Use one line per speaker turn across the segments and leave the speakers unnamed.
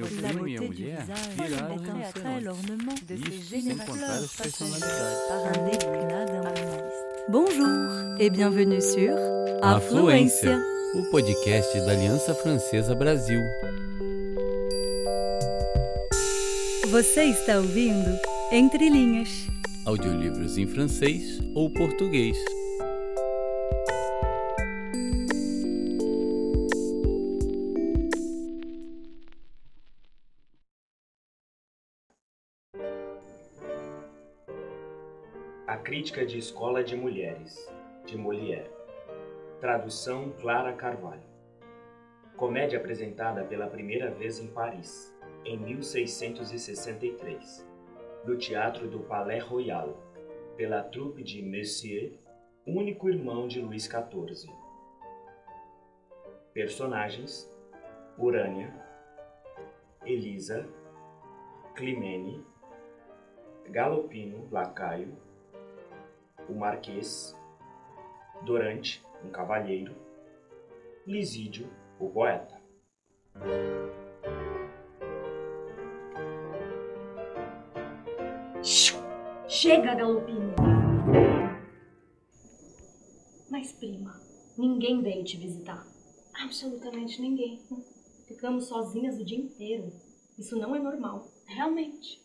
meu primo e a mulher viraram rinocerontes. Isso sem contar as personalidades.
Bonjour et bienvenue sur
Afluência, o podcast da Aliança Francesa Brasil.
Você está ouvindo Entre Linhas.
Audiolivros em francês ou português.
Crítica de Escola de Mulheres, de Molière. Tradução Clara Carvalho. Comédia apresentada pela primeira vez em Paris, em 1663, no Teatro do Palais Royal, pela troupe de Messier, único irmão de Luís XIV. Personagens: Urânia, Elisa, Climene, Galopino, lacaio, o Marquês, Dorante, um cavalheiro, Lisídio, o poeta.
Chega, Galopino! Mas, prima, ninguém veio te visitar.
Absolutamente ninguém.
Ficamos sozinhas o dia inteiro. Isso não é normal.
Realmente.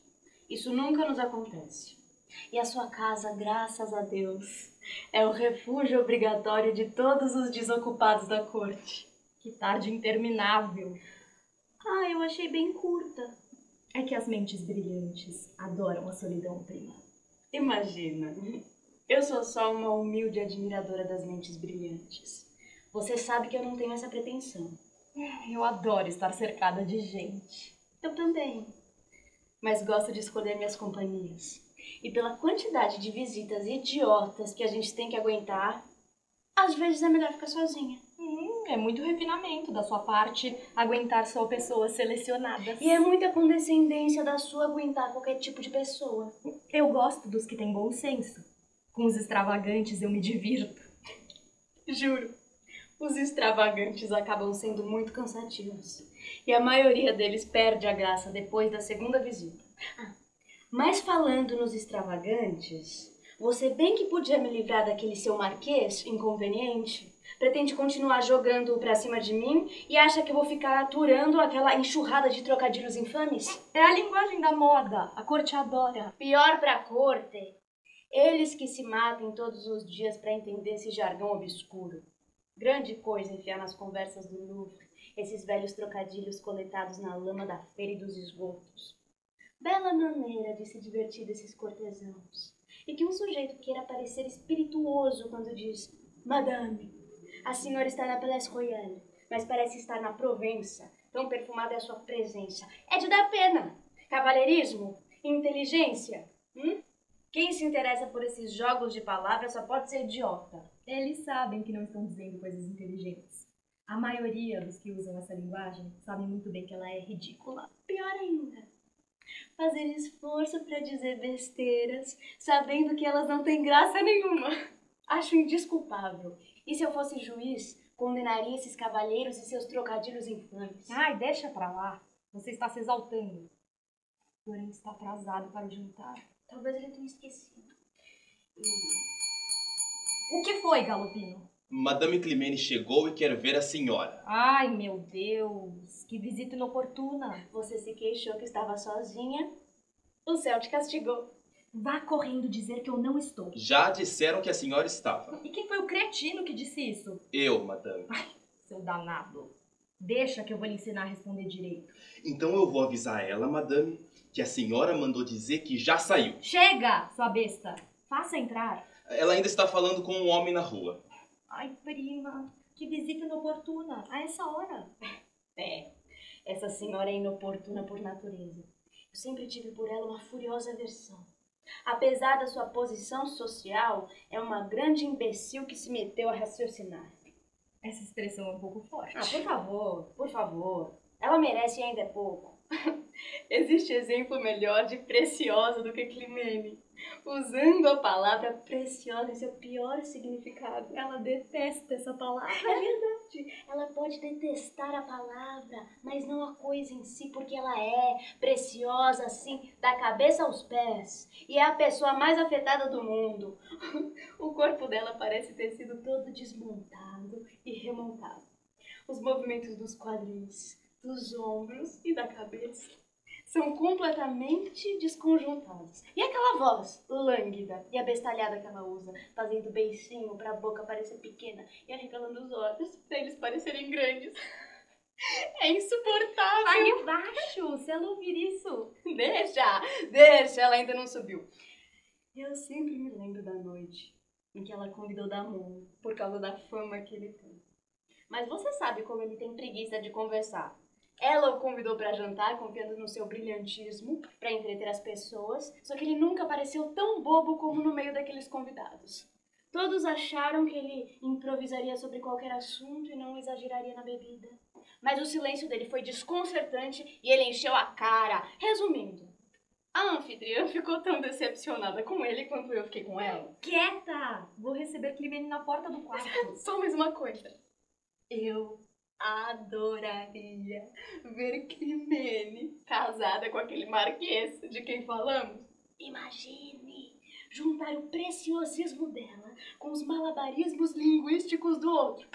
Isso nunca nos acontece. E a sua casa, graças a Deus, é o refúgio obrigatório de todos os desocupados da corte.
Que tarde interminável.
Ah, eu achei bem curta.
É que as mentes brilhantes adoram a solidão, prima.
Imagina. Eu sou só uma humilde admiradora das mentes brilhantes. Você sabe que eu não tenho essa pretensão.
Eu adoro estar cercada de gente.
Eu também. Mas gosto de escolher minhas companhias. E pela quantidade de visitas idiotas que a gente tem que aguentar, às vezes é melhor ficar sozinha.
Hum, é muito refinamento da sua parte aguentar só pessoas selecionadas.
E é muita condescendência da sua aguentar qualquer tipo de pessoa.
Eu gosto dos que têm bom senso. Com os extravagantes eu me divirto.
Juro. Os extravagantes acabam sendo muito cansativos. E a maioria deles perde a graça depois da segunda visita. Ah, mas falando nos extravagantes, você bem que podia me livrar daquele seu marquês inconveniente. Pretende continuar jogando pra cima de mim e acha que eu vou ficar aturando aquela enxurrada de trocadilhos infames?
É a linguagem da moda. A corte adora.
Pior pra corte. Eles que se matam todos os dias para entender esse jargão obscuro. Grande coisa enfiar nas conversas do Louvre esses velhos trocadilhos coletados na lama da feira e dos esgotos. Bela maneira de se divertir desses cortesãos. E que um sujeito queira parecer espirituoso quando diz Madame, a senhora está na Place Royale, mas parece estar na Provença. Tão perfumada é a sua presença. É de dar pena. Cavalheirismo? Inteligência? Hum? Quem se interessa por esses jogos de palavras só pode ser idiota.
Eles sabem que não estão dizendo coisas inteligentes. A maioria dos que usam essa linguagem sabem muito bem que ela é ridícula.
Pior ainda, fazer esforço para dizer besteiras, sabendo que elas não têm graça nenhuma. Acho indesculpável. E se eu fosse juiz, condenaria esses cavalheiros e seus trocadilhos infames.
Ai, deixa pra lá. Você está se exaltando. Porém, está atrasado para o jantar.
Talvez ele tenha esquecido.
O que foi, Galopino?
Madame Climene chegou e quer ver a senhora.
Ai, meu Deus, que visita inoportuna.
Você se queixou que estava sozinha. O céu te castigou.
Vá correndo dizer que eu não estou.
Já disseram que a senhora estava.
E quem foi o cretino que disse isso?
Eu, madame.
Ai, seu danado. Deixa que eu vou lhe ensinar a responder direito.
Então eu vou avisar ela, madame, que a senhora mandou dizer que já saiu.
Chega, sua besta. Faça entrar.
Ela ainda está falando com um homem na rua.
Ai, prima, que visita inoportuna. A essa hora.
É, essa senhora é inoportuna por natureza. Eu sempre tive por ela uma furiosa aversão. Apesar da sua posição social, é uma grande imbecil que se meteu a raciocinar.
Essa expressão é um pouco forte.
Ah, por favor, por favor. Ela merece e ainda é pouco. Existe exemplo melhor de preciosa do que Climene. Usando a palavra preciosa em seu pior significado.
Ela detesta essa palavra.
É verdade. Ela pode detestar a palavra, mas não a coisa em si, porque ela é preciosa, assim, da cabeça aos pés. E é a pessoa mais afetada do mundo. o corpo dela parece ter sido todo desmontado e remontado. Os movimentos dos quadris, dos ombros e da cabeça são completamente desconjuntados. E aquela voz lânguida e abestalhada que ela usa, fazendo beicinho pra boca parecer pequena e arregalando os olhos pra eles parecerem grandes. É insuportável.
Vai embaixo, se ela ouvir isso.
Deixa, deixa, ela ainda não subiu. Eu sempre me lembro da noite em que ela convidou Damon por causa da fama que ele tem. Mas você sabe como ele tem preguiça de conversar. Ela o convidou para jantar, confiando no seu brilhantismo para entreter as pessoas, só que ele nunca pareceu tão bobo como no meio daqueles convidados. Todos acharam que ele improvisaria sobre qualquer assunto e não exageraria na bebida. Mas o silêncio dele foi desconcertante e ele encheu a cara. Resumindo, a anfitriã ficou tão decepcionada com ele quanto eu fiquei com ela.
Quieta! Vou receber Climene na porta do quarto.
Só mais uma coisa. Eu adoraria ver Climene casada com aquele marquês de quem falamos. Imagine juntar o preciosismo dela com os malabarismos linguísticos do outro.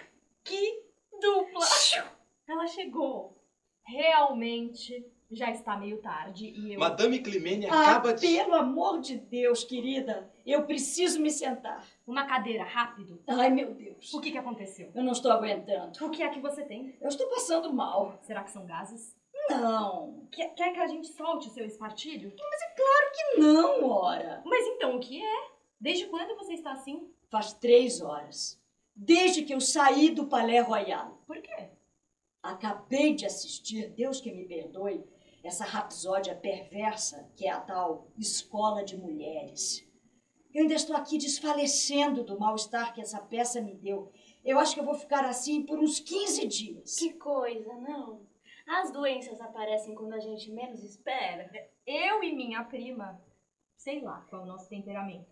Que dupla!
Ela chegou. Realmente já está meio tarde e eu.
Madame Climene
Ah,
acaba de.
pelo amor de Deus, querida, eu preciso me sentar.
Uma cadeira, rápido.
Ai, meu Deus.
O que, que aconteceu?
Eu não estou aguentando.
O que é que você tem?
Eu estou passando mal.
Será que são gases?
Não.
Quer, quer que a gente solte o seu espartilho?
Que não, ora.
Mas então, o que é? Desde quando você está assim?
Faz três horas. Desde que eu saí do Palais Royal.
Por quê?
Acabei de assistir, Deus que me perdoe, essa rapsódia perversa que é a tal escola de mulheres. Eu ainda estou aqui desfalecendo do mal-estar que essa peça me deu. Eu acho que eu vou ficar assim por uns 15 dias.
Que coisa, não? As doenças aparecem quando a gente menos espera.
Eu e minha prima, sei lá qual é o nosso temperamento.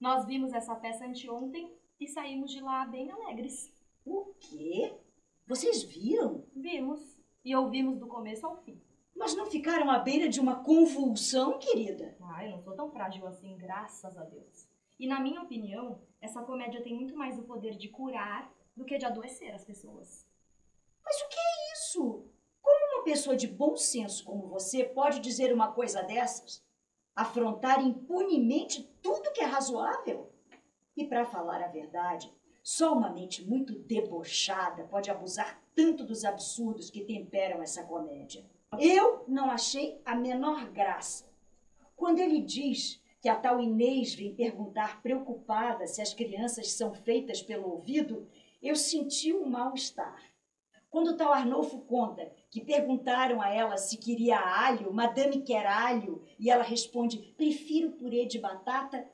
Nós vimos essa peça anteontem e saímos de lá bem alegres.
O quê? Vocês viram?
Vimos e ouvimos do começo ao fim.
Mas não ficaram à beira de uma convulsão, querida?
Ah, eu não sou tão frágil assim, graças a Deus. E na minha opinião, essa comédia tem muito mais o poder de curar do que de adoecer as pessoas.
Mas o que é isso? Como uma pessoa de bom senso como você pode dizer uma coisa dessas? Afrontar impunemente tudo que é razoável? E para falar a verdade, só uma mente muito debochada pode abusar tanto dos absurdos que temperam essa comédia. Eu não achei a menor graça. Quando ele diz que a tal Inês vem perguntar preocupada se as crianças são feitas pelo ouvido, eu senti um mal-estar. Quando tal Arnolfo conta que perguntaram a ela se queria alho, madame quer alho, e ela responde, prefiro purê de batata,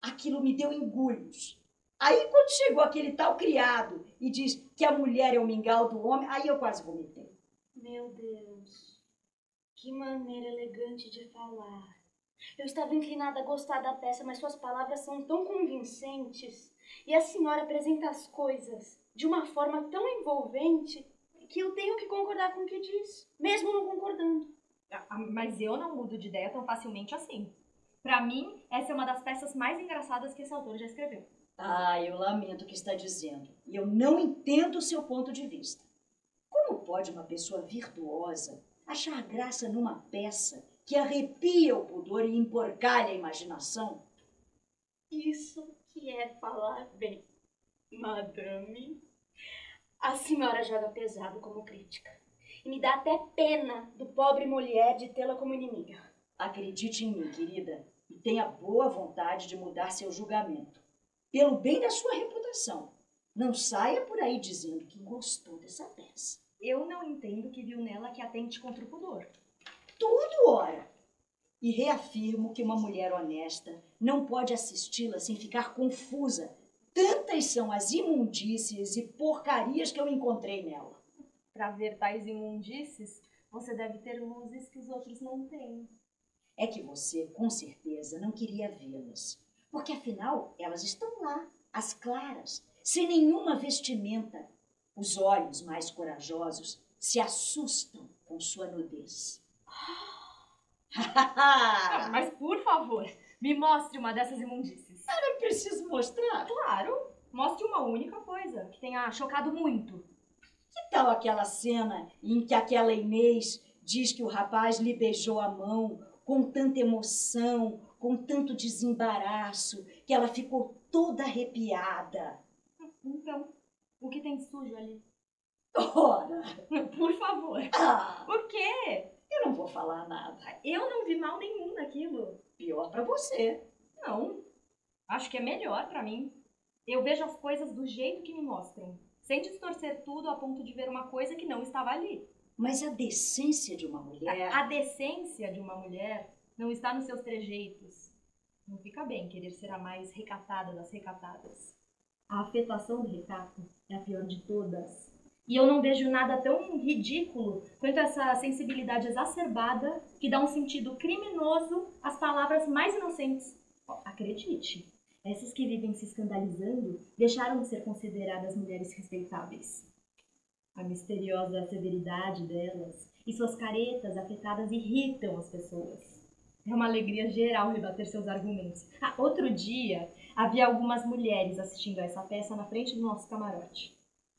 aquilo me deu engulhos. Aí quando chegou aquele tal criado e diz que a mulher é o mingau do homem, aí eu quase vomitei.
Meu Deus, que maneira elegante de falar. Eu estava inclinada a gostar da peça, mas suas palavras são tão convincentes e a senhora apresenta as coisas de uma forma tão envolvente que eu tenho que concordar com o que diz, mesmo não concordando.
Ah, Mas eu não mudo de ideia tão facilmente assim. Pra mim, essa é uma das peças mais engraçadas que esse autor já escreveu.
Ah, eu lamento o que está dizendo. E eu não entendo o seu ponto de vista. Como pode uma pessoa virtuosa achar graça numa peça que arrepia o pudor e emporcalha a imaginação?
Isso que é falar bem, madame. A senhora joga pesado como crítica. E me dá até pena do pobre mulher de tê-la como inimiga.
Acredite em mim, querida, e tenha boa vontade de mudar seu julgamento. Pelo bem da sua reputação. Não saia por aí dizendo que gostou dessa peça.
Eu não entendo que viu nela que atente contra o pudor.
Tudo, ora! E reafirmo que uma mulher honesta não pode assisti-la sem ficar confusa. Tantas são as imundícias e porcarias que eu encontrei nela.
Pra ver tais imundícies, você deve ter luzes que os outros não têm.
É que você, com certeza, não queria vê-las. Porque afinal, elas estão lá, as claras, sem nenhuma vestimenta. Os olhos mais corajosos se assustam com sua nudez.
Ah, mas por favor, me mostre uma dessas imundícies.
Eu preciso mostrar.
Claro, mostre uma única coisa que tenha chocado muito.
Que tal aquela cena em que aquela Inês diz que o rapaz lhe beijou a mão com tanta emoção, com tanto desembaraço, que ela ficou toda arrepiada?
Então, o que tem sujo ali?
Ora!
Por favor.
Ah,
Por quê?
eu não vou falar nada.
Eu não vi mal nenhum naquilo.
Pior pra você.
Não. Acho que é melhor pra mim. Eu vejo as coisas do jeito que me mostrem, sem distorcer tudo a ponto de ver uma coisa que não estava ali.
Mas a decência de uma mulher.
A decência de uma mulher não está nos seus trejeitos. Não fica bem querer ser a mais recatada das recatadas. A afetação do recato é a pior de todas. E eu não vejo nada tão ridículo quanto essa sensibilidade exacerbada que dá um sentido criminoso às palavras mais inocentes. Acredite, essas que vivem se escandalizando deixaram de ser consideradas mulheres respeitáveis. A misteriosa severidade delas e suas caretas afetadas irritam as pessoas. É uma alegria geral rebater seus argumentos. Ah, outro dia, havia algumas mulheres assistindo a essa peça na frente do nosso camarote.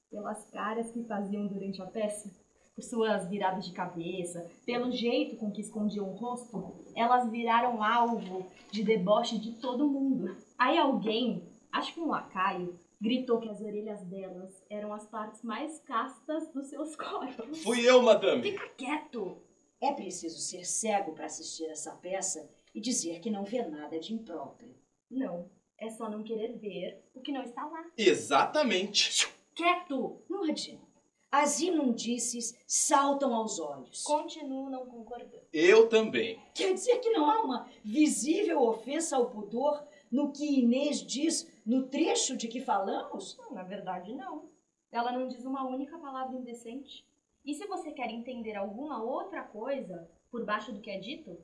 Pelas caras que faziam durante a peça, por suas viradas de cabeça, pelo jeito com que escondiam o rosto, elas viraram alvo de deboche de todo mundo. Aí alguém, acho que um lacaio, gritou que as orelhas delas eram as partes mais castas dos seus corpos.
Fui eu, madame.
Fica quieto!
É preciso ser cego para assistir essa peça e dizer que não vê nada de impróprio.
Não, é só não querer ver o que não está lá.
Exatamente.
Quieto!
Não adianta. As imundícies saltam aos olhos.
Continuo não concordando.
Eu também.
Quer dizer que não há uma visível ofensa ao pudor no que Inês diz no trecho de que falamos?
Não, na verdade, não. Ela não diz uma única palavra indecente. E se você quer entender alguma outra coisa por baixo do que é dito,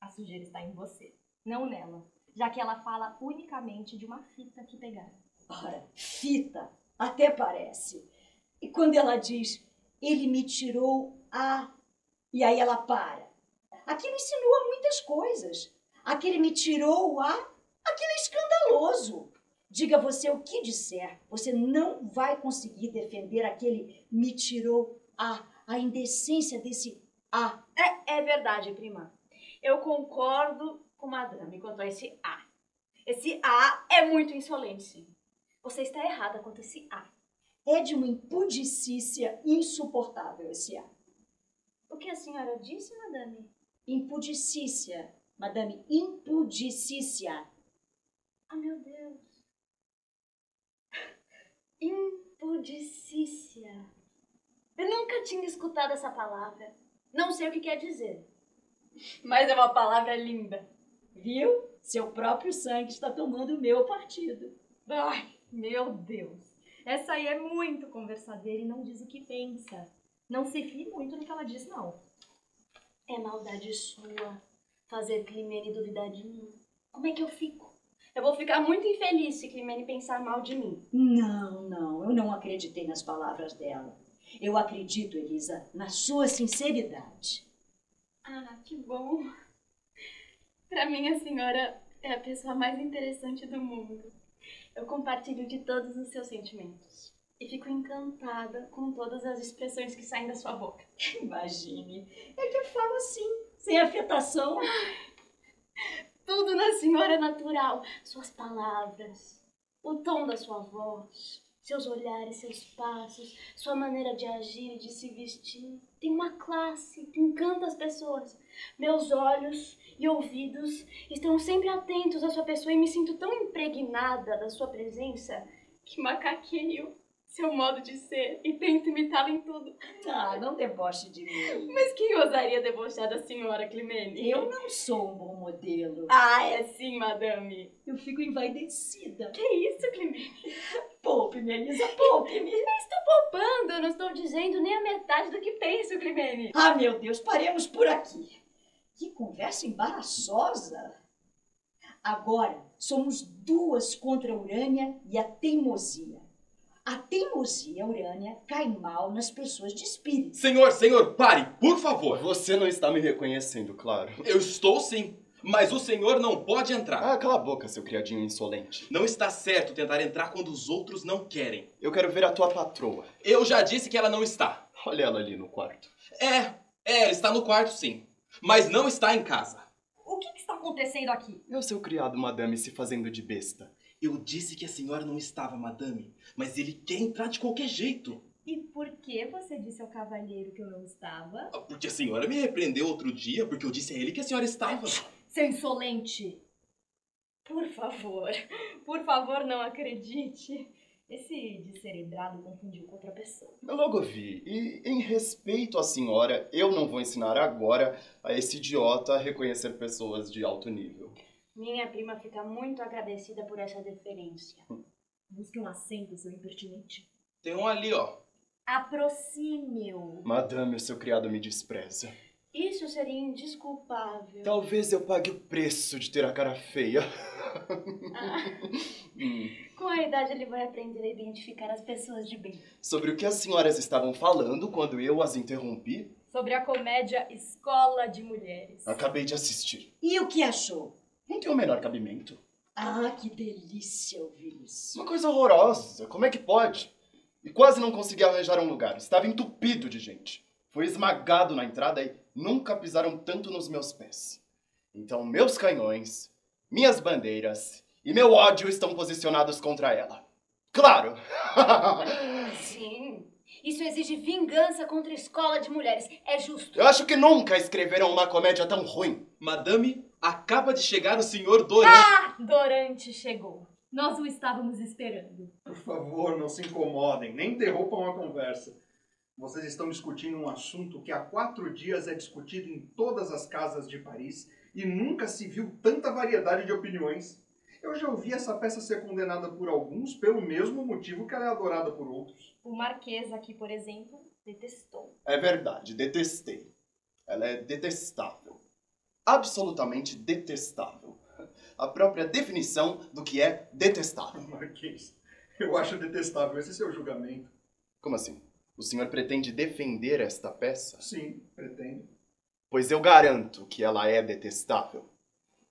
a sujeira está em você, não nela, já que ela fala unicamente de uma fita que pegaram.
Ora, fita, até parece. E quando ela diz, ele me tirou a. E aí ela para. Aquilo insinua muitas coisas. Aquele me tirou a. Aquilo é escandaloso. Diga você o que disser, você não vai conseguir defender aquele me tirou a. A indecência desse a.
É, é verdade, prima. Eu concordo com Madame quanto a esse A. Esse A é muito insolente, sim. Você está errada quanto a esse A.
É de uma impudicícia insuportável esse a.
O que a senhora disse, Madame?
Impudicícia, madame, impudicícia.
Ah, meu Deus. Impudicícia. Eu nunca tinha escutado essa palavra. Não sei o que quer dizer. Mas é uma palavra linda.
Viu? Seu próprio sangue está tomando o meu partido.
Ai, meu Deus! Essa aí é muito conversadeira e não diz o que pensa. Não se fie muito no que ela diz, não.
É maldade sua fazer Climene duvidar de mim. Como é que eu fico? Eu vou ficar muito infeliz se Climene pensar mal de mim.
Não, não, eu não acreditei nas palavras dela. Eu acredito, Elisa, na sua sinceridade.
Ah, que bom. Pra mim, a senhora é a pessoa mais interessante do mundo. Eu compartilho de todos os seus sentimentos. E fico encantada com todas as expressões que saem da sua boca.
Imagine, é que eu falo assim, sem afetação.
Tudo na senhora é natural. Suas palavras, o tom da sua voz, seus olhares, seus passos, sua maneira de agir e de se vestir. Tem uma classe que encanta as pessoas. Meus olhos e ouvidos estão sempre atentos à sua pessoa e me sinto tão impregnada da sua presença que macaqueio seu modo de ser e tento imitá-lo em tudo.
Ah, não deboche de mim.
Mas quem ousaria debochar da senhora Climene?
Eu não sou um bom modelo.
Ah, é sim, madame.
Eu fico envaidecida.
Que isso, Climene?
Poupe-me, Elisa, poupe-me.
Estou poupando, eu não estou dizendo nem a metade do que penso, Climene.
Ah, meu Deus, paremos por aqui. Que conversa embaraçosa. Agora somos duas contra a Urânia e a teimosia. A teimosia urânia cai mal nas pessoas de espírito.
Senhor, senhor, pare, por favor.
Você não está me reconhecendo, claro.
Eu estou sim, mas o senhor não pode entrar.
Ah, cala a boca, seu criadinho insolente.
Não está certo tentar entrar quando os outros não querem.
Eu quero ver a tua patroa.
Eu já disse que ela não está.
Olha ela ali no quarto.
É, é, ela está no quarto sim, mas não está em casa.
O que, que está acontecendo aqui?
É o seu criado, madame, se fazendo de besta.
Eu disse que a senhora não estava, madame, mas ele quer entrar de qualquer jeito.
E por que você disse ao cavalheiro que eu não estava?
Ah, Porque a senhora me repreendeu outro dia porque eu disse a ele que a senhora estava.
Seu insolente! Por favor, por favor, não acredite. Esse descerebrado confundiu com outra pessoa.
Eu logo vi. E em respeito à senhora, eu não vou ensinar agora a esse idiota a reconhecer pessoas de alto nível.
Minha prima fica muito agradecida por essa deferência.
Busque um assento, seu impertinente.
Tem um ali, ó.
Aproxime-o.
Madame, o seu criado me despreza.
Isso seria indesculpável.
Talvez eu pague o preço de ter a cara feia. Hum.
Com a idade ele vai aprender a identificar as pessoas de bem.
Sobre o que as senhoras estavam falando quando eu as interrompi,
Sobre a comédia Escola de Mulheres.
acabei de assistir.
E o que achou?
Não tem o menor cabimento.
Ah, que delícia ouvir isso.
Uma coisa horrorosa. Como é que pode? E quase não consegui arranjar um lugar. Estava entupido de gente. Foi esmagado na entrada e nunca pisaram tanto nos meus pés. Então, meus canhões, minhas bandeiras e meu ódio estão posicionados contra ela. Claro!
Sim. Isso exige vingança contra a escola de mulheres. É justo.
Eu acho que nunca escreveram uma comédia tão ruim.
Madame, acaba de chegar o senhor Dorante.
Ah! Dorante chegou. Nós o estávamos esperando.
Por favor, não se incomodem, nem interrompam a conversa. Vocês estão discutindo um assunto que há quatro dias é discutido em todas as casas de Paris e nunca se viu tanta variedade de opiniões. Eu já ouvi essa peça ser condenada por alguns pelo mesmo motivo que ela é adorada por outros.
O Marquês aqui, por exemplo, detestou.
É verdade, detestei. Ela é detestável. Absolutamente detestável. A própria definição do que é detestável.
Marquês, eu acho detestável esse seu julgamento.
Como assim? O senhor pretende defender esta peça?
Sim, pretendo.
Pois eu garanto que ela é detestável.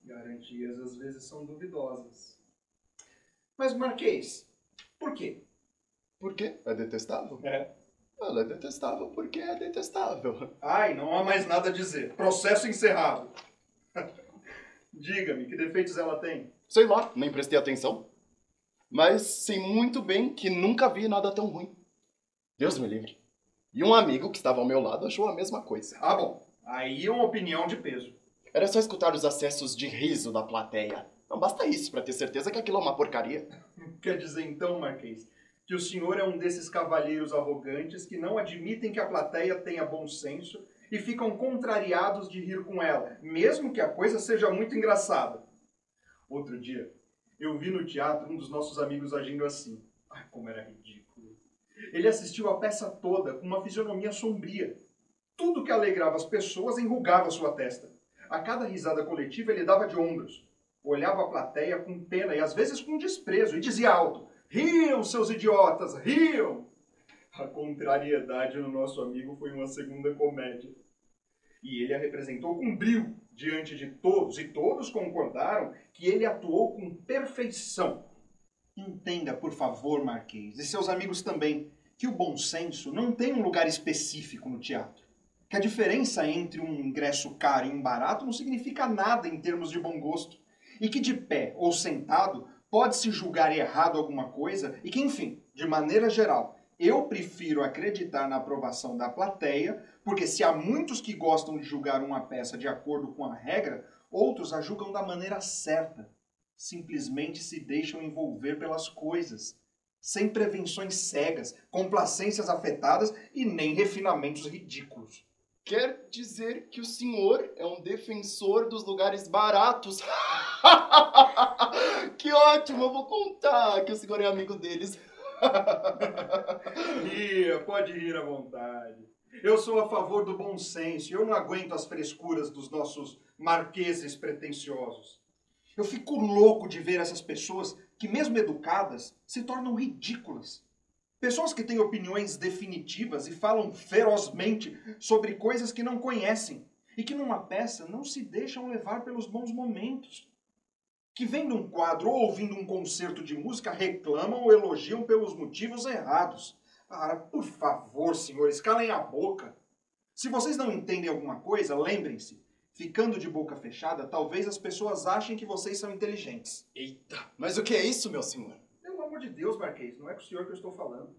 Garantias às vezes são duvidosas. Mas, Marquês, por quê?
Por quê? É detestável?
É.
Ela é detestável porque é detestável.
Ai, não há mais nada a dizer. Processo encerrado. Diga-me, que defeitos ela tem?
Sei lá, nem prestei atenção. Mas sei muito bem que nunca vi nada tão ruim. Deus me livre. E um amigo que estava ao meu lado achou a mesma coisa.
Ah, bom. Aí é uma opinião de peso.
Era só escutar os acessos de riso da plateia. Não basta isso para ter certeza que aquilo é uma porcaria.
Quer dizer então, Marquês, que o senhor é um desses cavalheiros arrogantes que não admitem que a plateia tenha bom senso e ficam contrariados de rir com ela, mesmo que a coisa seja muito engraçada. Outro dia, eu vi no teatro um dos nossos amigos agindo assim. Ai, como era ridículo. Ele assistiu a peça toda com uma fisionomia sombria. Tudo que alegrava as pessoas enrugava sua testa. A cada risada coletiva ele dava de ombros. Olhava a plateia com pena e às vezes com desprezo e dizia alto: Riam, seus idiotas, riam! A contrariedade no nosso amigo foi uma segunda comédia. E ele a representou com brio diante de todos, e todos concordaram que ele atuou com perfeição. Entenda, por favor, Marquês, e seus amigos também, que o bom senso não tem um lugar específico no teatro. Que a diferença entre um ingresso caro e um barato não significa nada em termos de bom gosto. E que de pé ou sentado pode-se julgar errado alguma coisa e que, enfim, de maneira geral, eu prefiro acreditar na aprovação da plateia, porque se há muitos que gostam de julgar uma peça de acordo com a regra, outros a julgam da maneira certa. Simplesmente se deixam envolver pelas coisas, sem prevenções cegas, complacências afetadas e nem refinamentos ridículos.
Quer dizer que o senhor é um defensor dos lugares baratos. que ótimo, eu vou contar que o senhor é amigo deles.
Ria, pode rir à vontade. Eu sou a favor do bom senso e eu não aguento as frescuras dos nossos marqueses pretensiosos. Eu fico louco de ver essas pessoas que, mesmo educadas, se tornam ridículas. Pessoas que têm opiniões definitivas e falam ferozmente sobre coisas que não conhecem e que numa peça não se deixam levar pelos bons momentos. Que vendo um quadro ou ouvindo um concerto de música reclamam ou elogiam pelos motivos errados. Ah, por favor, senhores, calem a boca. Se vocês não entendem alguma coisa, lembrem-se. Ficando de boca fechada, talvez as pessoas achem que vocês são inteligentes.
Eita, mas o que é isso, meu senhor?
Amor de Deus, Marquês, não é com o senhor que eu estou falando.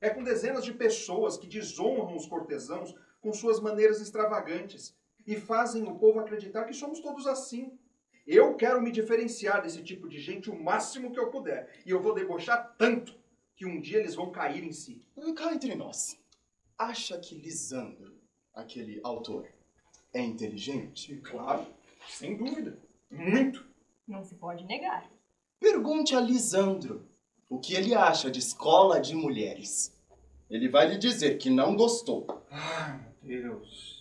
É com dezenas de pessoas que desonram os cortesãos com suas maneiras extravagantes e fazem o povo acreditar que somos todos assim. Eu quero me diferenciar desse tipo de gente o máximo que eu puder. E eu vou debochar tanto que um dia eles vão cair em si.
Cá entre nós. Acha que Lisandro, aquele autor, é inteligente?
Claro, sem dúvida. Muito.
Não se pode negar.
Pergunte a Lisandro o que ele acha de escola de mulheres. Ele vai lhe dizer que não gostou.
Ai, meu Deus.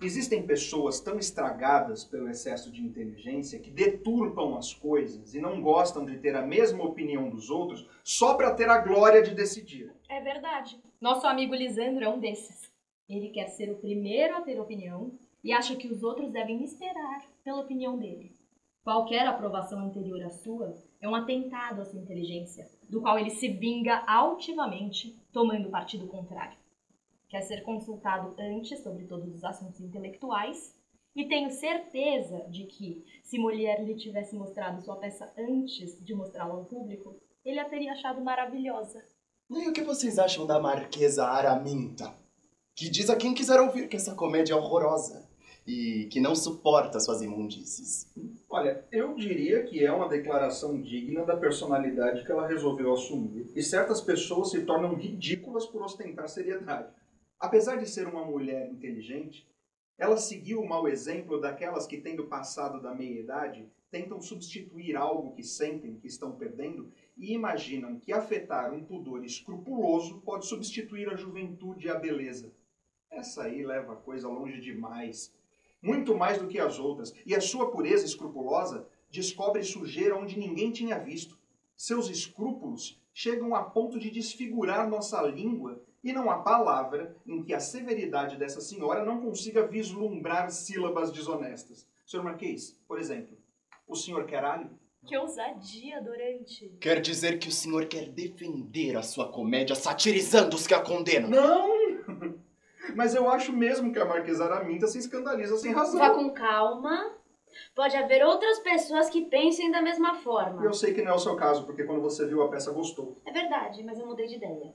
Existem pessoas tão estragadas pelo excesso de inteligência que deturpam as coisas e não gostam de ter a mesma opinião dos outros só para ter a glória de decidir.
É verdade. Nosso amigo Lisandro é um desses. Ele quer ser o primeiro a ter opinião e acha que os outros devem esperar pela opinião dele. Qualquer aprovação anterior à sua é um atentado à sua inteligência, do qual ele se vinga altivamente, tomando partido contrário. Quer ser consultado antes sobre todos os assuntos intelectuais e tenho certeza de que, se Molière lhe tivesse mostrado sua peça antes de mostrá-la ao público, ele a teria achado maravilhosa.
E o que vocês acham da Marquesa Araminta? Que diz a quem quiser ouvir que essa comédia é horrorosa e que não suporta suas imundícies.
Olha, eu diria que é uma declaração digna da personalidade que ela resolveu assumir. E certas pessoas se tornam ridículas por ostentar seriedade. Apesar de ser uma mulher inteligente, ela seguiu o mau exemplo daquelas que, tendo passado da meia-idade, tentam substituir algo que sentem que estão perdendo e imaginam que afetar um pudor escrupuloso pode substituir a juventude e a beleza. Essa aí leva a coisa longe demais muito mais do que as outras, e a sua pureza escrupulosa descobre sujeira onde ninguém tinha visto. Seus escrúpulos chegam a ponto de desfigurar nossa língua, e não há palavra em que a severidade dessa senhora não consiga vislumbrar sílabas desonestas. Senhor Marquês, por exemplo, o senhor quer alho?
Que ousadia, Dorante!
Quer dizer que o senhor quer defender a sua comédia satirizando os que a condenam?
Não! Mas eu acho mesmo que a Marquesa Araminta se escandaliza sem razão.
Vá com calma. Pode haver outras pessoas que pensem da mesma forma.
Eu sei que não é o seu caso, porque quando você viu a peça gostou.
É verdade, mas eu mudei de ideia.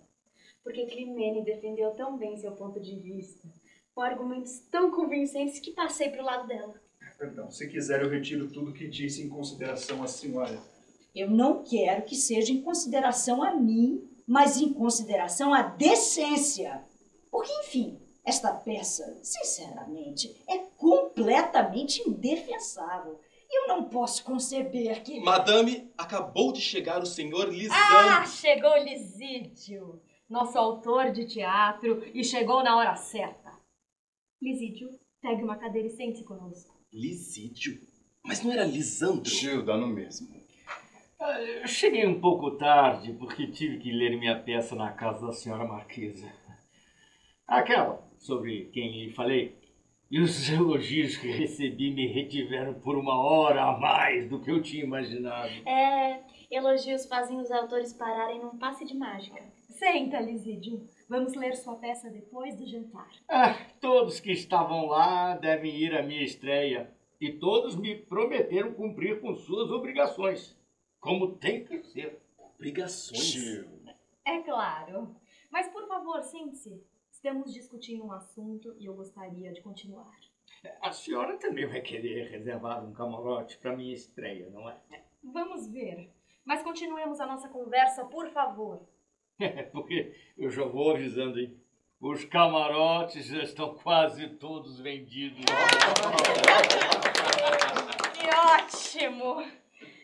Porque Climene defendeu tão bem seu ponto de vista, com argumentos tão convincentes que passei pro lado dela.
Perdão, se quiser eu retiro tudo que disse em consideração à senhora.
Eu não quero que seja em consideração a mim, mas em consideração à decência. Porque, enfim, esta peça, sinceramente, é completamente indefensável. Eu não posso conceber que.
Madame, acabou de chegar o senhor Lisandro.
Ah, chegou Lisídio, nosso autor de teatro, e chegou na hora certa. Lisídio, pegue uma cadeira e sente-se conosco.
Lisídio? Mas não era Lisandro?
Tio, dá no mesmo.
Ah, eu cheguei um pouco tarde porque tive que ler minha peça na casa da senhora Marquesa. Aquela sobre quem lhe falei. E os elogios que recebi me retiveram por uma hora a mais do que eu tinha imaginado.
É, elogios fazem os autores pararem num passe de mágica.
Senta, Lisídio. Vamos ler sua peça depois do jantar.
Ah, todos que estavam lá devem ir à minha estreia. E todos me prometeram cumprir com suas obrigações. Como tem que ser.
Obrigações?
É claro. Mas, por favor, sente-se. Estamos discutindo um assunto e eu gostaria de continuar.
A senhora também vai querer reservar um camarote para minha estreia, não é?
Vamos ver. Mas continuemos a nossa conversa, por favor.
É, porque eu já vou avisando, hein? Os camarotes já estão quase todos vendidos.
que ótimo!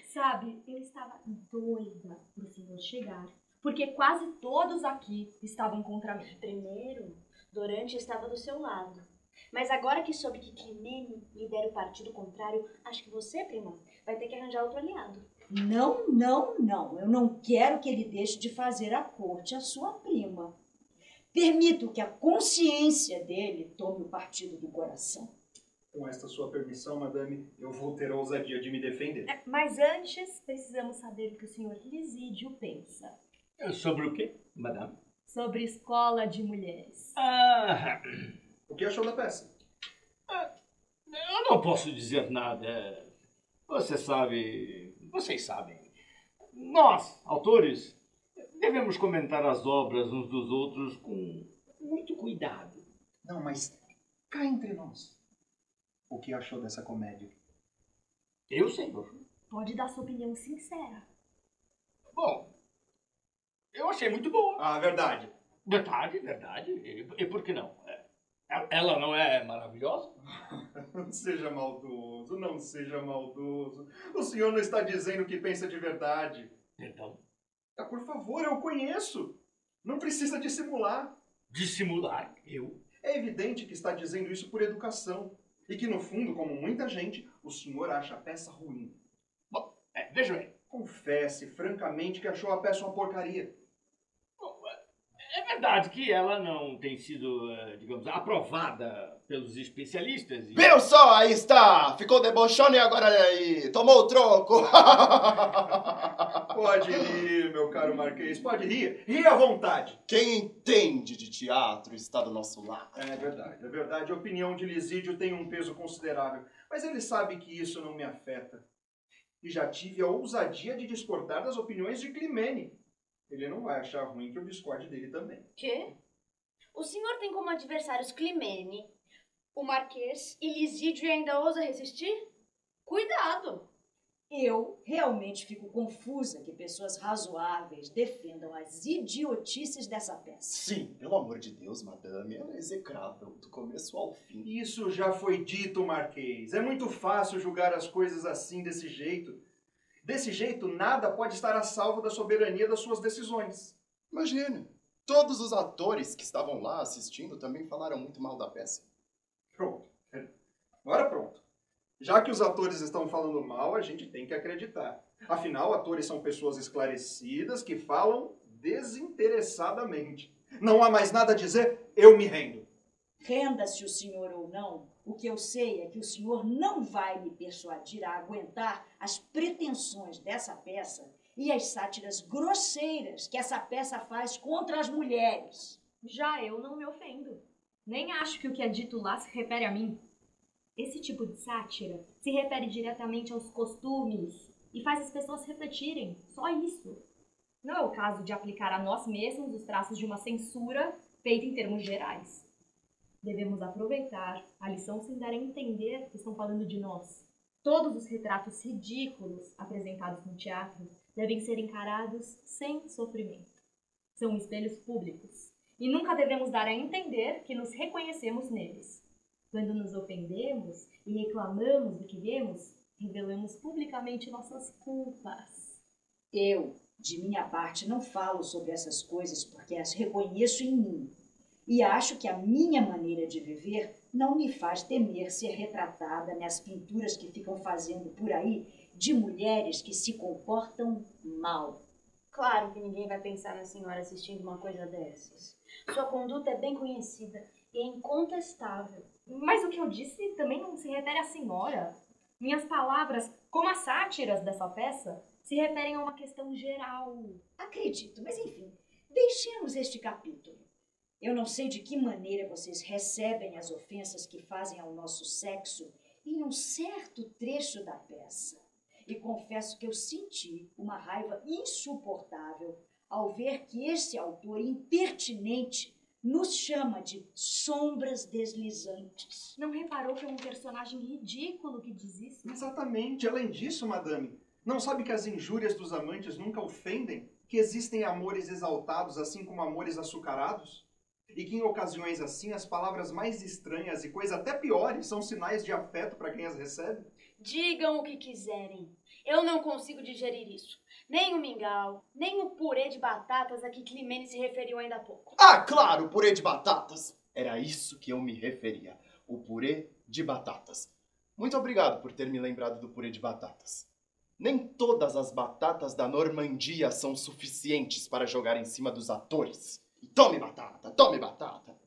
Sabe, eu estava doida para o senhor chegar porque quase todos aqui estavam contra mim.
Primeiro, Dorante estava do seu lado. Mas agora que soube que Climene lidera o partido contrário, acho que você, prima, vai ter que arranjar outro aliado.
Não, não, não. Eu não quero que ele deixe de fazer a corte à sua prima. Permito que a consciência dele tome o partido do coração.
Com esta sua permissão, madame, eu vou ter a ousadia de me defender.
É, mas antes, precisamos saber o que o senhor Lisídio pensa.
Sobre o quê, madame?
Sobre escola de mulheres.
Ah,
O que achou da peça?
eu não posso dizer nada. Você sabe, vocês sabem. Nós, autores, devemos comentar as obras uns dos outros com muito cuidado.
Não, mas cá entre nós. O que achou dessa comédia?
Eu sei.
Pode dar sua opinião sincera.
Bom, eu achei muito boa.
Ah, verdade.
Verdade, verdade. E, e por que não? É, Ela não é maravilhosa?
Não seja maldoso, não seja maldoso. O senhor não está dizendo o que pensa de verdade.
Então,
Ah, por favor, eu conheço. Não precisa dissimular.
dissimular, eu.
É evidente que está dizendo isso por educação. E que, no fundo, como muita gente, o senhor acha a peça ruim.
É, veja bem,
Confesse francamente que achou a peça uma porcaria.
É verdade que ela não tem sido, eh, digamos, aprovada pelos especialistas. E...
Viu só? Aí está! Ficou debochando e agora aí tomou o troco!
Pode rir, meu caro Marquês, pode rir. Rir à vontade.
Quem entende de teatro está do nosso lado.
É verdade, é verdade. A opinião de Lisídio tem um peso considerável. Mas ele sabe que isso não me afeta. E já tive a ousadia de discordar das opiniões de Climene. Ele não vai achar ruim que eu discorde dele também.
Quê? O senhor tem como adversários Climene, o Marquês e Lisídio e ainda ousa resistir? Cuidado!
Eu realmente fico confusa que pessoas razoáveis defendam as idiotices dessa peça.
Sim, pelo amor de Deus, madame, ela é execrável, do começo ao fim.
Isso já foi dito, Marquês. É muito fácil julgar as coisas assim, desse jeito. Desse jeito, nada pode estar a salvo da soberania das suas decisões.
Imagine, todos os atores que estavam lá assistindo também falaram muito mal da peça.
Pronto. Agora pronto. Já que os atores estão falando mal, a gente tem que acreditar. Afinal, atores são pessoas esclarecidas que falam desinteressadamente. Não há mais nada a dizer, eu me rendo.
Renda-se o senhor ou não, o que eu sei é que o senhor não vai me persuadir a aguentar as pretensões dessa peça e as sátiras grosseiras que essa peça faz contra as mulheres.
Já eu não me ofendo. Nem acho que o que é dito lá se refere a mim. Esse tipo de sátira se refere diretamente aos costumes e faz as pessoas refletirem. Só isso. Não é o caso de aplicar a nós mesmos os traços de uma censura feita em termos gerais. Devemos aproveitar a lição sem dar a entender que estão falando de nós. Todos os retratos ridículos apresentados no teatro devem ser encarados sem sofrimento. São espelhos públicos e nunca devemos dar a entender que nos reconhecemos neles. Quando nos ofendemos e reclamamos do que vemos, revelamos publicamente nossas culpas.
Eu, de minha parte, não falo sobre essas coisas porque as reconheço em mim. E acho que a minha maneira de viver não me faz temer ser retratada nas pinturas que ficam fazendo por aí de mulheres que se comportam mal.
Claro que ninguém vai pensar na senhora assistindo uma coisa dessas. Sua conduta é bem conhecida e é incontestável.
Mas o que eu disse também não se refere à senhora. Minhas palavras, como as sátiras dessa peça, se referem a uma questão geral.
Acredito, mas enfim, deixemos este capítulo. Eu não sei de que maneira vocês recebem as ofensas que fazem ao nosso sexo em um certo trecho da peça. E confesso que eu senti uma raiva insuportável ao ver que esse autor impertinente nos chama de sombras deslizantes.
Não reparou que é um personagem ridículo que diz isso?
Exatamente. Além disso, madame, não sabe que as injúrias dos amantes nunca ofendem? Que existem amores exaltados assim como amores açucarados? E que em ocasiões assim as palavras mais estranhas e coisas até piores são sinais de afeto para quem as recebe?
Digam o que quiserem. Eu não consigo digerir isso. Nem o mingau, nem o purê de batatas a que Climene se referiu ainda há pouco.
Ah, claro, purê de batatas! Era isso que eu me referia. O purê de batatas. Muito obrigado por ter me lembrado do purê de batatas. Nem todas as batatas da Normandia são suficientes para jogar em cima dos atores. Tome batata, tome batata.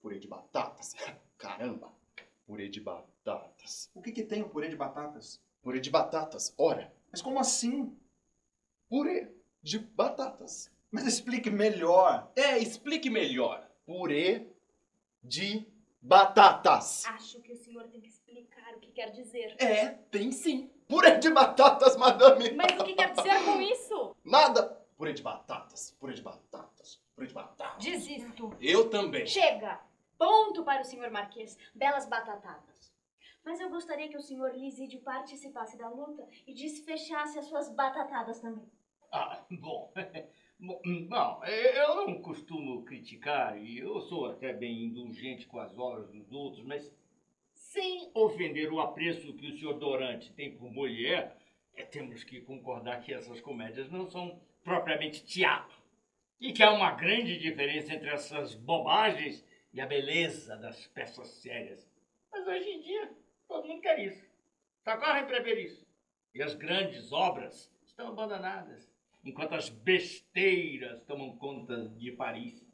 Purê de batatas. Caramba, purê de batatas.
O que, que tem o purê de batatas?
Purê de batatas, ora.
Mas como assim?
Purê de batatas.
Mas explique melhor.
É, explique melhor. Purê de batatas.
Acho que o senhor tem que explicar o que quer dizer.
É, tem sim. Purê de batatas, madame.
Mas o que quer dizer com isso?
Nada. Purê de batatas, purê de batatas, batatas.
Desisto.
Eu também.
Chega! Ponto para o senhor Marquês. Belas batatadas. Mas eu gostaria que o senhor Lisídio participasse da luta e desfechasse as suas batatadas também.
Ah, bom. Bom, não, eu não costumo criticar e eu sou até bem indulgente com as obras dos outros, mas sem ofender o apreço que o senhor Dorante tem por Molière, é, temos que concordar que essas comédias não são propriamente teatro. E que há uma grande diferença entre essas bobagens e a beleza das peças sérias. Mas hoje em dia, todo mundo quer isso. Só correm para ver isso. E as grandes obras estão abandonadas enquanto as besteiras tomam conta de Paris.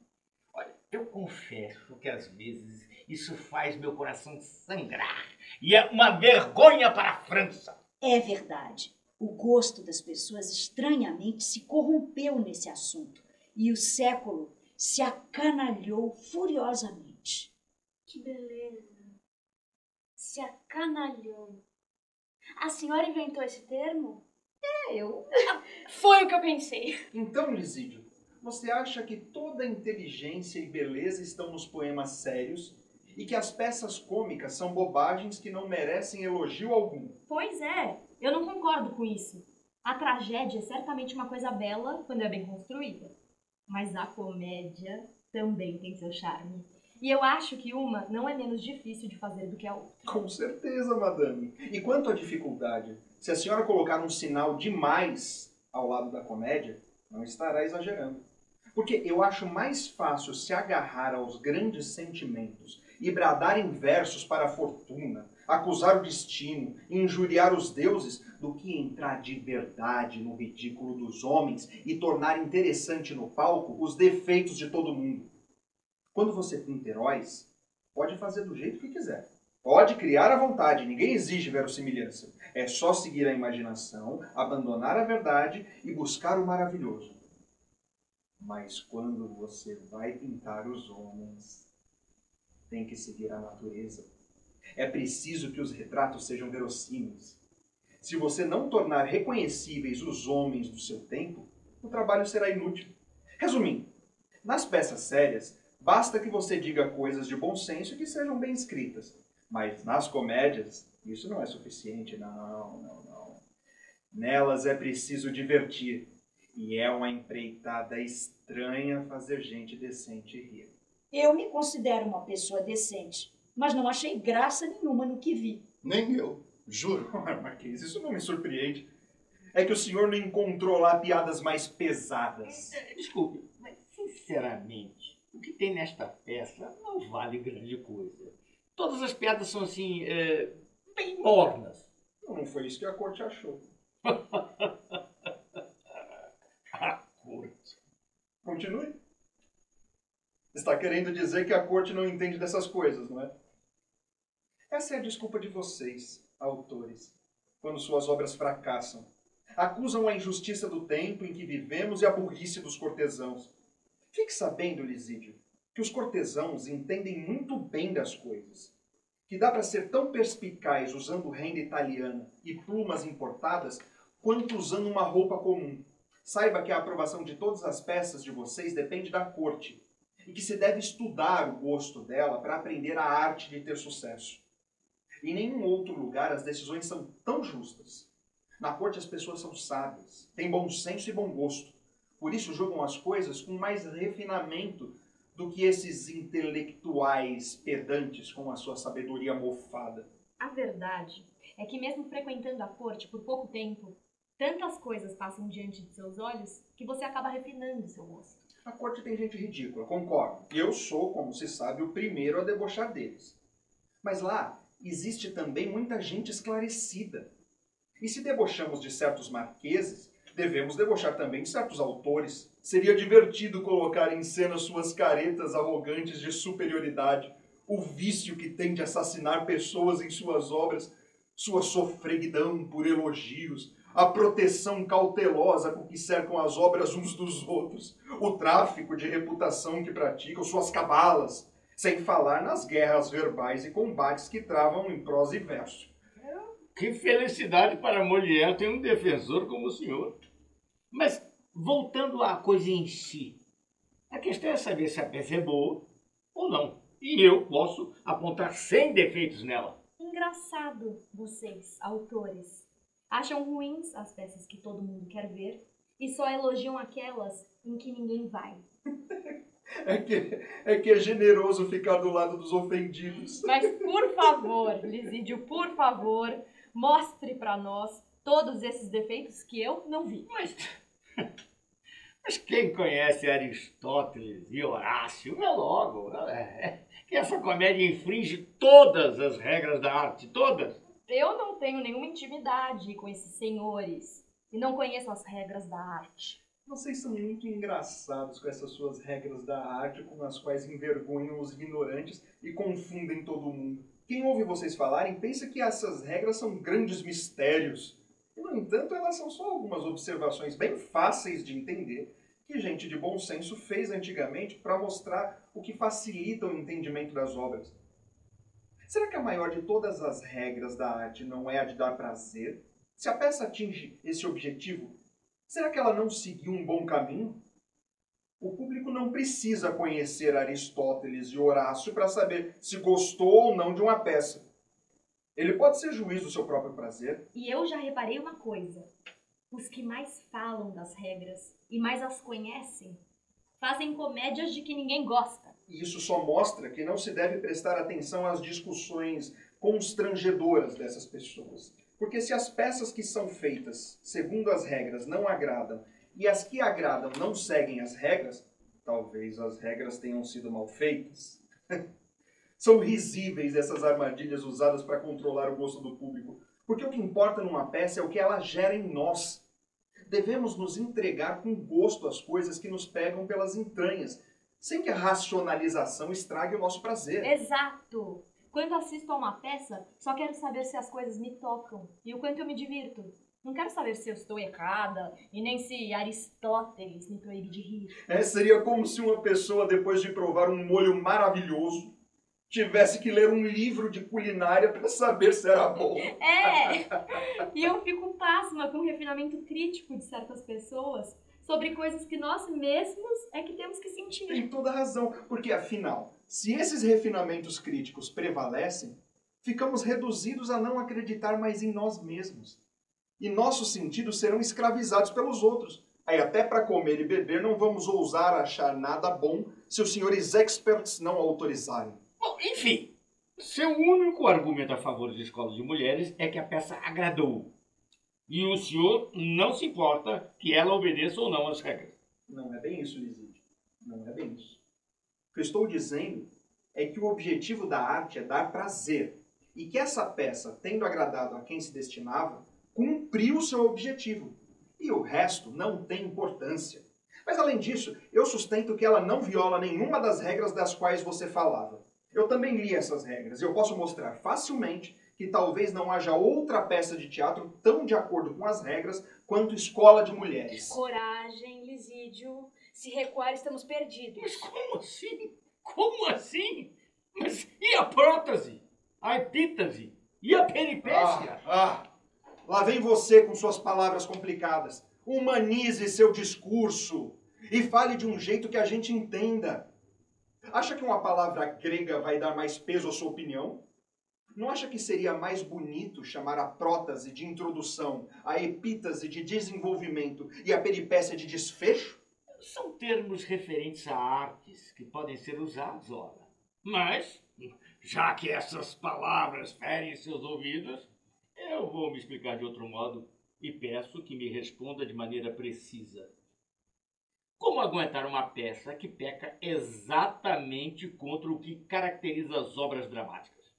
Olha, eu confesso que às vezes isso faz meu coração sangrar e é uma vergonha para a França.
É verdade. O gosto das pessoas estranhamente se corrompeu nesse assunto e o século se acanalhou furiosamente.
Que beleza! Se acanalhou. A senhora inventou esse termo?
É, eu.
Foi o que eu pensei.
Então, Lisídio, você acha que toda inteligência e beleza estão nos poemas sérios e que as peças cômicas são bobagens que não merecem elogio algum?
Pois é, eu não concordo com isso. A tragédia é certamente uma coisa bela quando é bem construída, mas a comédia também tem seu charme. E eu acho que uma não é menos difícil de fazer do que a outra.
Com certeza, madame. E quanto à dificuldade, se a senhora colocar um sinal demais ao lado da comédia, não estará exagerando. Porque eu acho mais fácil se agarrar aos grandes sentimentos e bradar em versos para a fortuna, acusar o destino, injuriar os deuses, do que entrar de verdade no ridículo dos homens e tornar interessante no palco os defeitos de todo mundo. Quando você pinta heróis, pode fazer do jeito que quiser. Pode criar à vontade, ninguém exige verossimilhança. É só seguir a imaginação, abandonar a verdade e buscar o maravilhoso. Mas quando você vai pintar os homens, tem que seguir a natureza. É preciso que os retratos sejam verossímeis. Se você não tornar reconhecíveis os homens do seu tempo, o trabalho será inútil. Resumindo, nas peças sérias, basta que você diga coisas de bom senso que sejam bem escritas. Mas nas comédias, isso não é suficiente, não, não, não. Nelas é preciso divertir. E é uma empreitada estranha fazer gente decente rir.
Eu me considero uma pessoa decente, mas não achei graça nenhuma no que vi.
Nem eu, juro.
Marquês, isso não me surpreende. É que o senhor não encontrou lá piadas mais pesadas.
Desculpe, mas sinceramente, o que tem nesta peça não vale grande coisa. Todas as piadas são assim, é, bem mornas.
Não foi isso que a corte achou.
a corte.
Continue. Está querendo dizer que a corte não entende dessas coisas, não é? Essa é a desculpa de vocês, autores, quando suas obras fracassam. Acusam a injustiça do tempo em que vivemos e a burrice dos cortesãos. Fique sabendo, Lisídio, que os cortesãos entendem muito bem das coisas. Que dá para ser tão perspicaz usando renda italiana e plumas importadas quanto usando uma roupa comum. Saiba que a aprovação de todas as peças de vocês depende da corte e que se deve estudar o gosto dela para aprender a arte de ter sucesso. Em nenhum outro lugar as decisões são tão justas. Na corte as pessoas são sábias, têm bom senso e bom gosto. Por isso julgam as coisas com mais refinamento do que esses intelectuais pedantes com a sua sabedoria mofada.
A verdade é que mesmo frequentando a corte por pouco tempo, tantas coisas passam diante de seus olhos que você acaba refinando seu gosto.
A corte tem gente ridícula, concordo. Eu sou, como se sabe, o primeiro a debochar deles. Mas lá existe também muita gente esclarecida. E se debochamos de certos marqueses, devemos debochar também de certos autores. Seria divertido colocar em cena suas caretas arrogantes de superioridade, o vício que tem de assassinar pessoas em suas obras, sua sofreguidão por elogios, a proteção cautelosa com que cercam as obras uns dos outros, o tráfico de reputação que praticam, suas cabalas, sem falar nas guerras verbais e combates que travam em prosa e verso.
Que felicidade para Molière ter um defensor como o senhor. Mas, voltando à coisa em si, a questão é saber se a peça é boa ou não. E eu posso apontar 100 defeitos nela.
Engraçado, vocês, autores. Acham ruins as peças que todo mundo quer ver e só elogiam aquelas em que ninguém vai.
É que, é que é generoso ficar do lado dos ofendidos.
Mas, por favor, Lisídio, por favor, mostre para nós todos esses defeitos que eu não vi.
Mas, mas quem conhece Aristóteles e Horácio vê logo é, que essa comédia infringe todas as regras da arte, todas.
Eu não tenho nenhuma intimidade com esses senhores e não conheço as regras da arte.
Vocês são muito engraçados com essas suas regras da arte, com as quais envergonham os ignorantes e confundem todo mundo. Quem ouve vocês falarem pensa que essas regras são grandes mistérios. E, no entanto, elas são só algumas observações bem fáceis de entender que gente de bom senso fez antigamente para mostrar o que facilita o entendimento das obras. Será que a maior de todas as regras da arte não é a de dar prazer? Se a peça atinge esse objetivo, Será que ela não seguiu um bom caminho? O público não precisa conhecer Aristóteles e Horácio para saber se gostou ou não de uma peça. Ele pode ser juiz do seu próprio prazer.
E eu já reparei uma coisa: os que mais falam das regras e mais as conhecem fazem comédias de que ninguém gosta.
E isso só mostra que não se deve prestar atenção às discussões constrangedoras dessas pessoas. Porque se as peças que são feitas segundo as regras não agradam e as que agradam não seguem as regras, talvez as regras tenham sido mal feitas. são risíveis essas armadilhas usadas para controlar o gosto do público, porque o que importa numa peça é o que ela gera em nós. Devemos nos entregar com gosto às coisas que nos pegam pelas entranhas, sem que a racionalização estrague o nosso prazer.
Exato! Quando assisto a uma peça, só quero saber se as coisas me tocam e o quanto eu me divirto. Não quero saber se eu estou errada e nem se Aristóteles me proíbe de rir.
É, seria como se uma pessoa, depois de provar um molho maravilhoso, tivesse que ler um livro de culinária para saber se era bom.
É! E eu fico pasma com o refinamento crítico de certas pessoas sobre coisas que nós mesmos é que temos que sentir.
Tem toda razão, porque afinal, se esses refinamentos críticos prevalecem, ficamos reduzidos a não acreditar mais em nós mesmos. E nossos sentidos serão escravizados pelos outros. Aí até para comer e beber não vamos ousar achar nada bom se os senhores experts não autorizarem.
Bom, enfim, seu único argumento a favor de escolas de mulheres é que a peça agradou. E o senhor não se importa que ela obedeça ou não às regras.
Não é bem isso, Liside. Não é bem isso. Que eu estou dizendo é que o objetivo da arte é dar prazer. E que essa peça, tendo agradado a quem se destinava, cumpriu seu objetivo. E o resto não tem importância. Mas além disso, eu sustento que ela não viola nenhuma das regras das quais você falava. Eu também li essas regras e eu posso mostrar facilmente que talvez não haja outra peça de teatro tão de acordo com as regras quanto Escola de Mulheres.
Coragem, Lisídio. Se recuar, estamos perdidos.
Mas como assim? Como assim? Mas e a prótese? A epítase? E a peripécia?
Ah, ah, lá vem você com suas palavras complicadas. Humanize seu discurso e fale de um jeito que a gente entenda. Acha que uma palavra grega vai dar mais peso à sua opinião? Não acha que seria mais bonito chamar a prótase de introdução, a epítase de desenvolvimento e a peripécia de desfecho?
São termos referentes a artes que podem ser usados, ora. Mas, já que essas palavras ferem seus ouvidos, eu vou me explicar de outro modo e peço que me responda de maneira precisa. Como aguentar uma peça que peca exatamente contra o que caracteriza as obras dramáticas?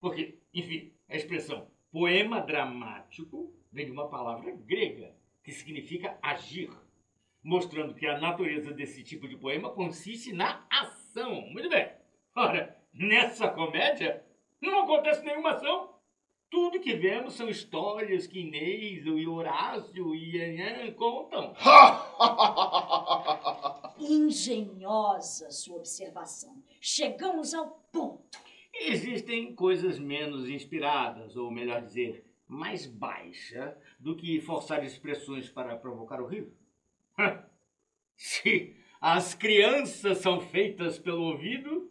Porque, enfim, a expressão Poema dramático vem de uma palavra grega, que significa agir, mostrando que a natureza desse tipo de poema consiste na ação. Muito bem. Ora, nessa comédia não acontece nenhuma ação. Tudo que vemos são histórias que Inês e Horácio e Anhã contam.
Engenhosa sua observação. Chegamos ao ponto.
Existem coisas menos inspiradas, ou melhor dizer, mais baixa do que forçar expressões para provocar o riso. Se as crianças são feitas pelo ouvido,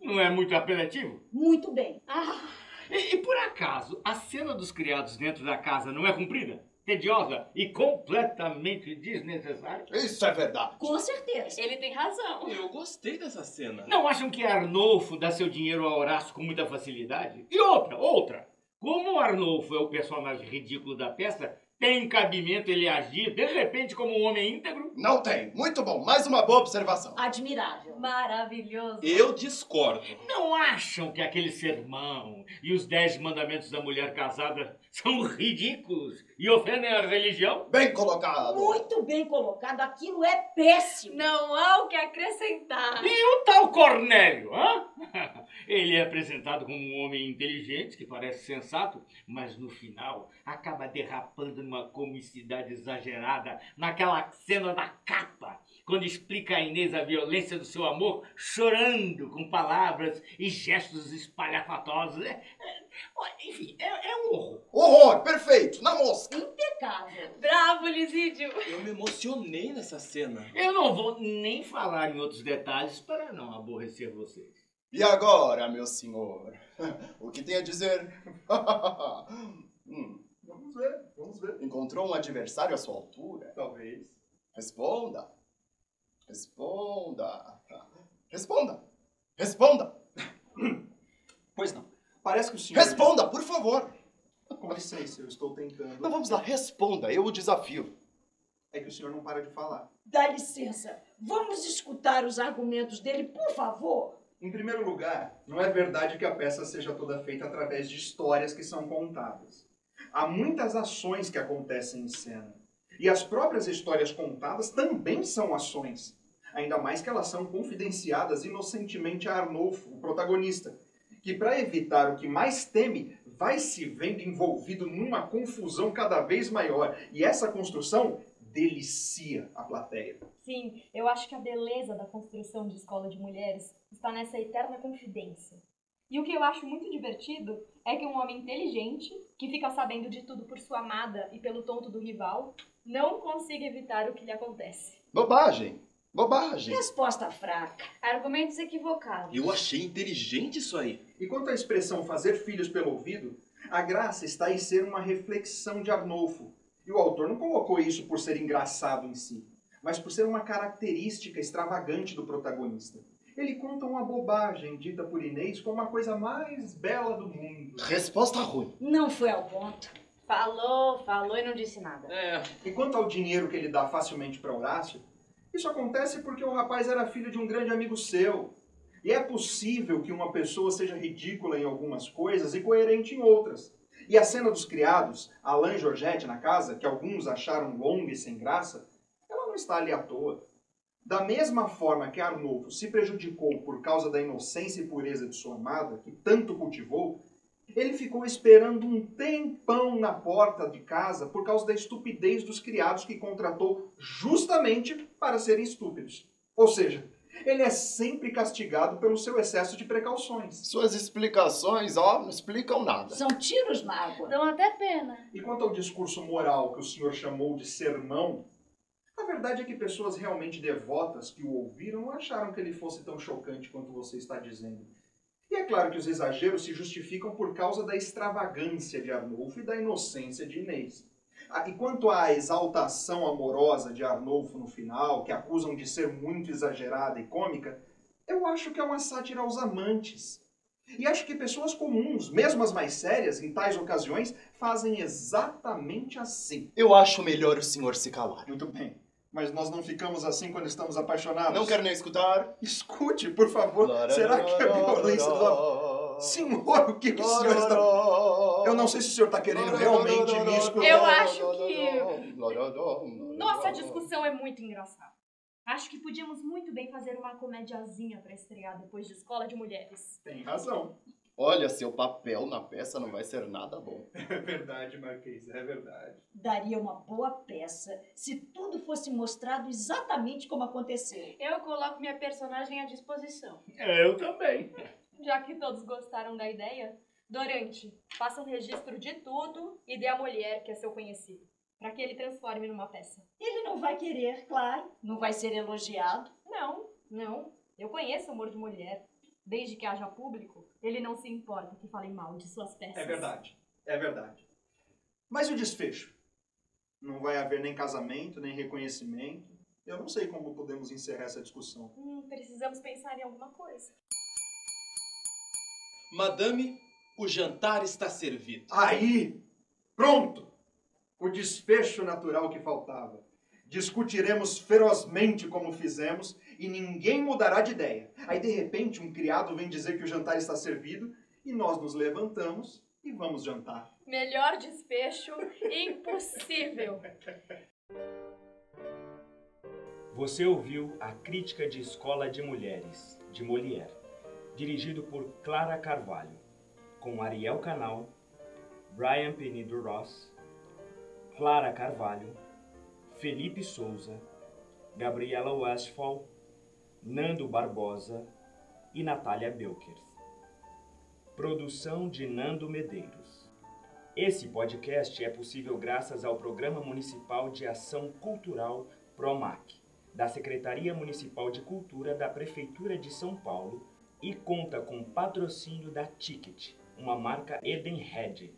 não é muito apelativo?
Muito bem.
Ah. E, e por acaso, a cena dos criados dentro da casa não é cumprida? tediosa e completamente desnecessária.
Isso é verdade.
Com certeza.
Ele tem razão.
Eu gostei dessa cena.
Não acham que Arnolfo dá seu dinheiro a Horácio com muita facilidade? E outra, outra. Como Arnolfo é o personagem ridículo da peça, tem cabimento ele agir de repente como um homem íntegro?
Não tem. Muito bom. Mais uma boa observação.
Admirável.
Maravilhoso.
Eu discordo.
Não acham que aquele sermão e os dez mandamentos da mulher casada são ridículos e ofendem a religião?
Bem colocado.
Muito bem colocado. Aquilo é péssimo.
Não há o que acrescentar.
E o tal Cornélio, hã? Ele é apresentado como um homem inteligente, que parece sensato, mas no final acaba derrapando numa comicidade exagerada naquela cena da capa, quando explica a Inês a violência do seu amor, chorando com palavras e gestos espalhafatosos. É, é, enfim, é, é um horror.
Horror, perfeito, na mosca.
Impecável.
Bravo, Lisídio.
Eu me emocionei nessa cena.
Eu não vou nem falar em outros detalhes para não aborrecer vocês.
E agora, meu senhor? O que tem a dizer?
hum, vamos ver, vamos ver.
Encontrou um adversário à sua altura?
Talvez.
Responda. Responda. Responda. Responda.
Pois não. Parece que o senhor.
Responda, por favor.
Com licença, eu estou tentando.
Não, vamos lá, responda. Eu o desafio.
É que o senhor não para de falar.
Dá licença. Vamos escutar os argumentos dele, por favor.
Em primeiro lugar, não é verdade que a peça seja toda feita através de histórias que são contadas. Há muitas ações que acontecem em cena. E as próprias histórias contadas também são ações. Ainda mais que elas são confidenciadas inocentemente a Arnolfo, o protagonista, que, para evitar o que mais teme, vai se vendo envolvido numa confusão cada vez maior. E essa construção delicia a plateia.
Sim, eu acho que a beleza da construção de escola de mulheres está nessa eterna confidência. E o que eu acho muito divertido é que um homem inteligente, que fica sabendo de tudo por sua amada e pelo tonto do rival, não consiga evitar o que lhe acontece.
Bobagem! Bobagem!
Resposta fraca.
Argumentos equivocados.
Eu achei inteligente isso aí.
E quanto à expressão fazer filhos pelo ouvido, a graça está em ser uma reflexão de Arnolfo. E o autor não colocou isso por ser engraçado em si, mas por ser uma característica extravagante do protagonista. Ele conta uma bobagem dita por Inês como a coisa mais bela do mundo.
Resposta ruim.
Não foi ao ponto.
Falou, falou e não disse nada.
É.
E quanto ao dinheiro que ele dá facilmente para Horácio, isso acontece porque o rapaz era filho de um grande amigo seu. E é possível que uma pessoa seja ridícula em algumas coisas e coerente em outras. E a cena dos criados, Alain e Georgette na casa, que alguns acharam longa e sem graça, ela não está ali à toa. Da mesma forma que Arnolfo se prejudicou por causa da inocência e pureza de sua amada, que tanto cultivou, ele ficou esperando um tempão na porta de casa por causa da estupidez dos criados que contratou justamente para serem estúpidos. Ou seja, ele é sempre castigado pelo seu excesso de precauções.
Suas explicações, ó, não explicam nada.
São tiros na água.
Dão até pena.
E quanto ao discurso moral que o senhor chamou de sermão, a verdade é que pessoas realmente devotas que o ouviram não acharam que ele fosse tão chocante quanto você está dizendo. E é claro que os exageros se justificam por causa da extravagância de Arnulfo e da inocência de Inês. Ah, e quanto à exaltação amorosa de Arnolfo no final, que acusam de ser muito exagerada e cômica, eu acho que é uma sátira aos amantes. E acho que pessoas comuns, mesmo as mais sérias, em tais ocasiões, fazem exatamente assim.
Eu acho melhor o senhor se calar.
Muito bem. Mas nós não ficamos assim quando estamos apaixonados.
Não quero nem escutar.
Escute, por favor. Será que a violência do amor... Senhor, o que, que o senhor está... Eu não sei se o senhor está querendo realmente me escutar.
Eu acho que... Nossa discussão é muito engraçada. Acho que podíamos muito bem fazer uma comediazinha para estrear depois de Escola de Mulheres.
Tem razão.
Olha, seu papel na peça não vai ser nada bom.
É verdade, Marquês, é verdade.
Daria uma boa peça se tudo fosse mostrado exatamente como aconteceu.
Eu coloco minha personagem à disposição.
Eu também.
Já que todos gostaram da ideia, Dorante, faça um registro de tudo e dê à mulher que é seu conhecido, para que ele transforme numa peça.
Ele não vai querer, claro. Não vai ser elogiado.
Não, não. Eu conheço o humor de mulher. Desde que haja público, ele não se importa que falem mal de suas peças.
É verdade, é verdade. Mas o desfecho? Não vai haver nem casamento, nem reconhecimento. Eu não sei como podemos encerrar essa discussão.
Hum, precisamos pensar em alguma coisa.
Madame, o jantar está servido.
Aí! Pronto! O desfecho natural que faltava. Discutiremos ferozmente como fizemos e ninguém mudará de ideia. Aí, de repente, um criado vem dizer que o jantar está servido e nós nos levantamos e vamos jantar.
Melhor desfecho impossível.
Você ouviu a crítica de Escola de Mulheres, de Molière, dirigido por Clara Carvalho, com Ariel Canal, Brian Penido Ross, Clara Carvalho, Felipe Souza, Gabriela Westphal, Nando Barbosa e Natália Belkers. Produção de Nando Medeiros. Esse podcast é possível graças ao Programa Municipal de Ação Cultural PROMAC, da Secretaria Municipal de Cultura da Prefeitura de São Paulo e conta com patrocínio da Ticket, uma marca Edenred.